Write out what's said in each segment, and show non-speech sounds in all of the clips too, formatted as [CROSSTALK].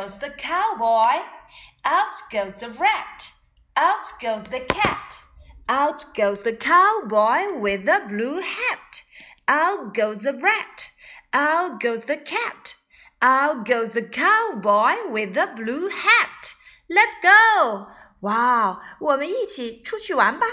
Out goes the cowboy. Out goes the rat. Out goes the cat. Out goes the cowboy with the blue hat. Out goes the rat. Out goes the cat. Out goes the cowboy with the blue hat. Let's go! 哇，我们一起出去玩吧。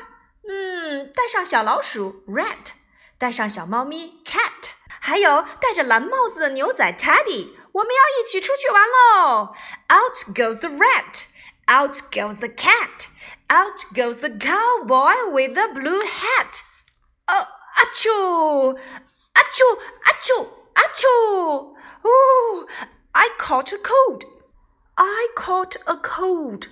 嗯，带上小老鼠 rat，带上小猫咪 cat，还有戴着蓝帽子的牛仔 Teddy。 我们要一起出去玩喽！Out goes the rat, out goes the cat, out goes the cowboy with the blue hat. 哦，阿丘，阿丘，阿丘，阿丘！哦，I caught a cold. I caught a cold.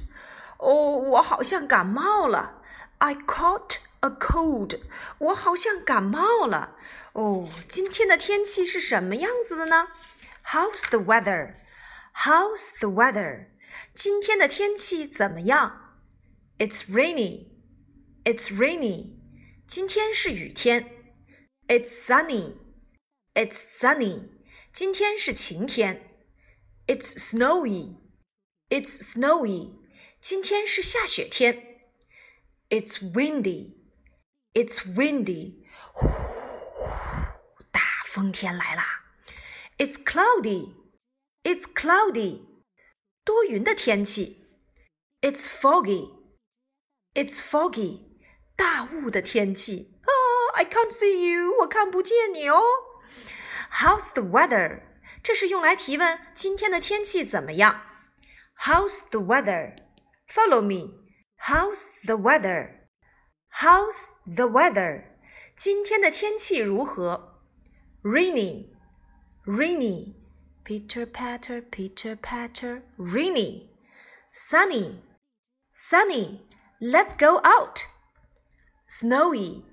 哦，我好像感冒了。I caught a cold. 我好像感冒了。哦，今天的天气是什么样子的呢 ？How's the weather? How's the weather? 今天的天气怎么样？It's rainy. It's rainy. 今天是雨天。It's sunny. It's sunny. 今天是晴天。It's snowy. It's snowy. 今天是下雪天。It's windy. It's windy. 呼呼，大风天来啦 ！it's cloudy. It's cloudy. 多云的天气。It's foggy. It's foggy. 大雾的天气。啊、oh,，I can't see you. 我看不见你哦。How's the weather? 这是用来提问今天的天气怎么样。How's the weather? Follow me. How's the weather? How's the weather? 今天的天气如何？Rainy rainy, pitter patter, pitter patter, rainy, sunny, sunny, let's go out, snowy,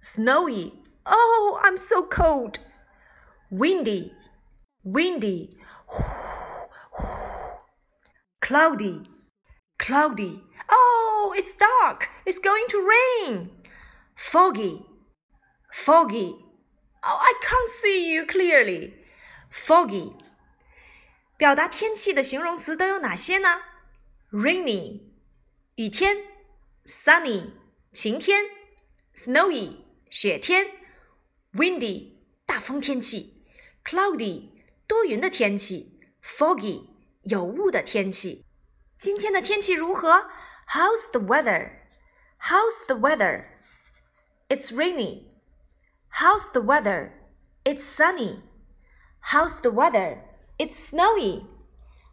snowy, oh, I'm so cold, windy, windy, cloudy, cloudy, oh, it's dark, it's going to rain, foggy, foggy, oh, I can't see you clearly foggy。表达天气的形容词都有哪些呢？rainy，雨天；sunny，晴天；snowy，雪天；windy，大风天气；cloudy，多云的天气；foggy，有雾的天气。今天的天气如何？How's the weather? How's the weather? It's rainy. How's the weather? It's sunny. How's the weather? It's snowy.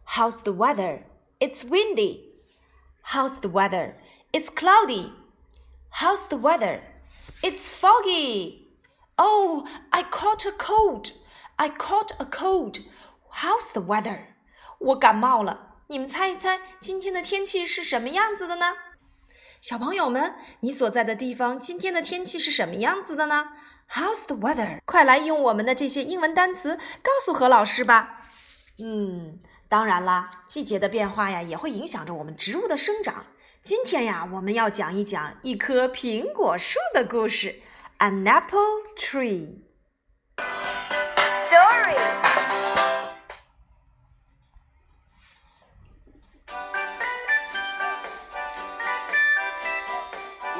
How's the weather? It's windy. How's the weather? It's cloudy. How's the weather? It's foggy. Oh, I caught a cold. I caught a cold. How's the weather? 我感冒了。你们猜一猜，今天的天气是什么样子的呢？小朋友们，你所在的地方今天的天气是什么样子的呢 ？How's the weather？快来用我们的这些英文单词告诉何老师吧。嗯，当然啦，季节的变化呀，也会影响着我们植物的生长。今天呀，我们要讲一讲一棵苹果树的故事，An apple tree story.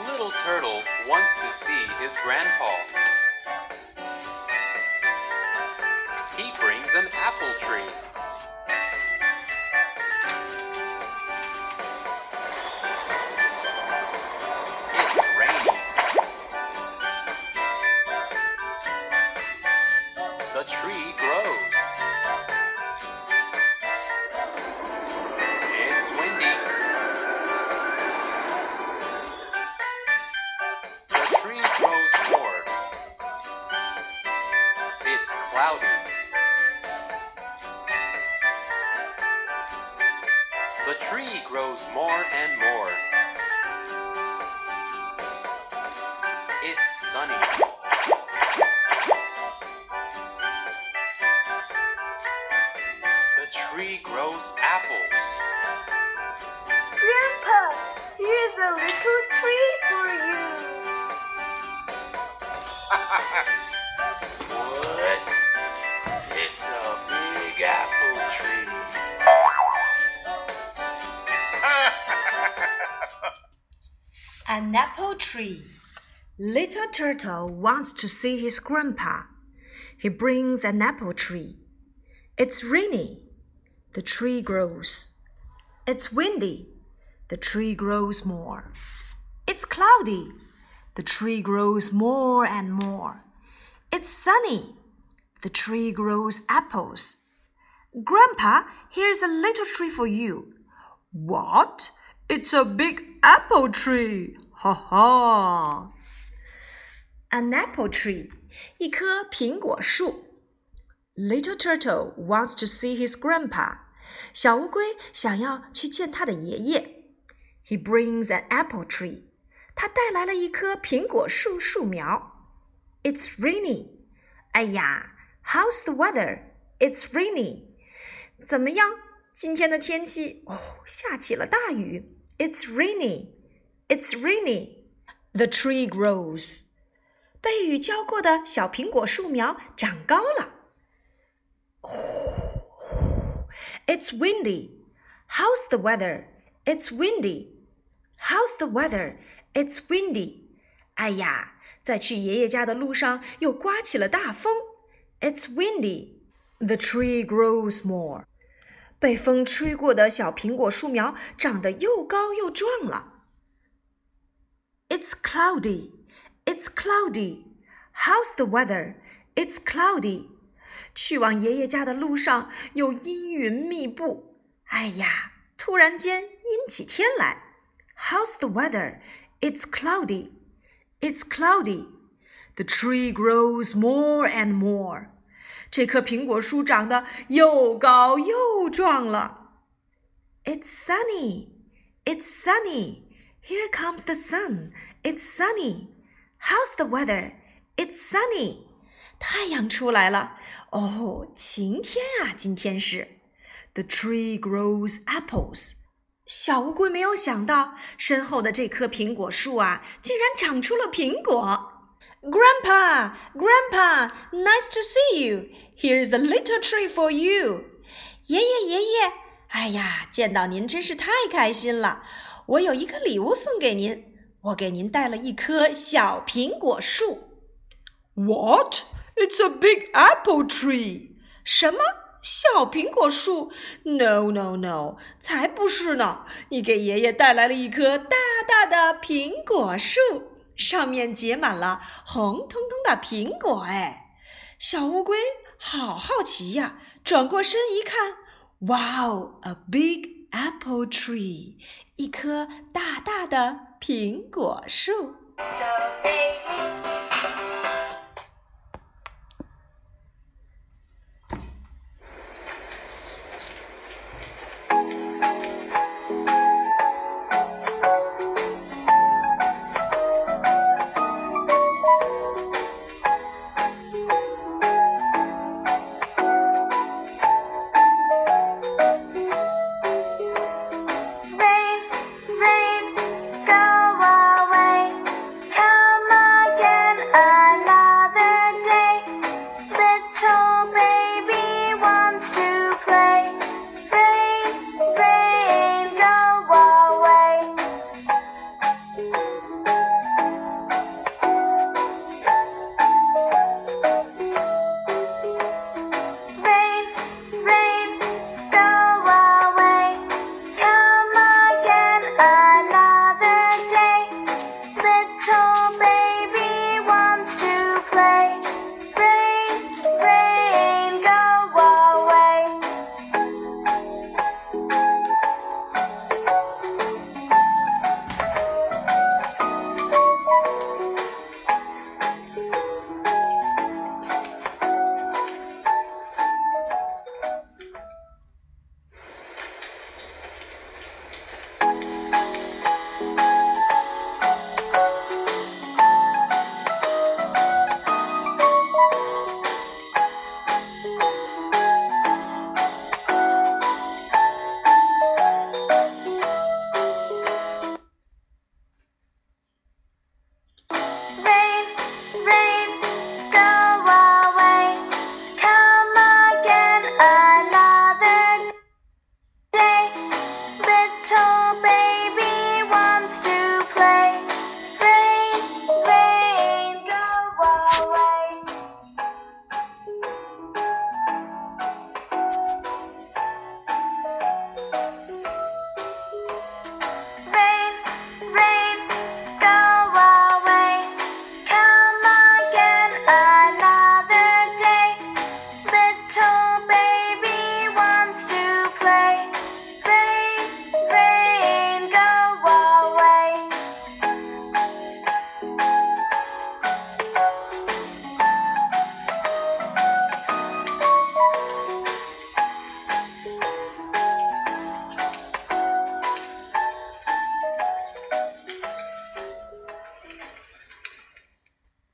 Little Turtle wants to see his grandpa. Apple tree. Tree grows. It's windy. The tree grows more. It's cloudy. The tree grows more and more. It's sunny. The tree grows apples. Grandpa, here's a little tree for you. [LAUGHS] an apple tree. Little turtle wants to see his grandpa. He brings an apple tree. It's rainy. The tree grows. It's windy. The tree grows more. It's cloudy. The tree grows more and more. It's sunny. The tree grows apples. Grandpa, here's a little tree for you. What? It's a big apple tree. Ha ha. An apple tree. 一棵苹果树。Little turtle wants to see his grandpa. 小乌龟想要去见他的爷爷。He brings an apple tree. 他带来了一棵苹果树树苗。It's rainy. 哎呀，How's the weather? It's rainy. 怎么样？今天的天气哦，下起了大雨。It's rainy. It's rainy. The tree grows. 被雨浇过的小苹果树苗长高了。It's windy. How's the weather? It's windy. How's the weather? It's windy. 哎呀，在去爷爷家的路上又刮起了大风。It's windy. The tree grows more. 被风吹过的小苹果树苗长得又高又壮了。It's cloudy. It's cloudy. How's the weather? It's cloudy. 去往爷爷家的路上有阴云密布。哎呀，突然间阴起天来。How's the weather? It's cloudy. It's cloudy. The tree grows more and more. 这棵苹果树长得又高又壮了。It's sunny. It's sunny. Here comes the sun. It's sunny. How's the weather? It's sunny. 太阳出来了。哦，晴天啊，今天是。The tree grows apples. 小乌龟没有想到，身后的这棵苹果树啊，竟然长出了苹果。Grandpa, Grandpa, nice to see you. Here is a little tree for you. 爷爷，爷爷， 哎呀，见到您真是太开心了。我有一个礼物送给您，我给您带了一棵小苹果树。What? It's a big apple tree. 什么？小苹果树？No, no, no，才不是呢！你给爷爷带来了一棵大大的苹果树，上面结满了红彤彤的苹果。哎，小乌龟好好奇呀，转过身一看，哇哦，a big apple tree，一棵大大的苹果树。 So big. Bye.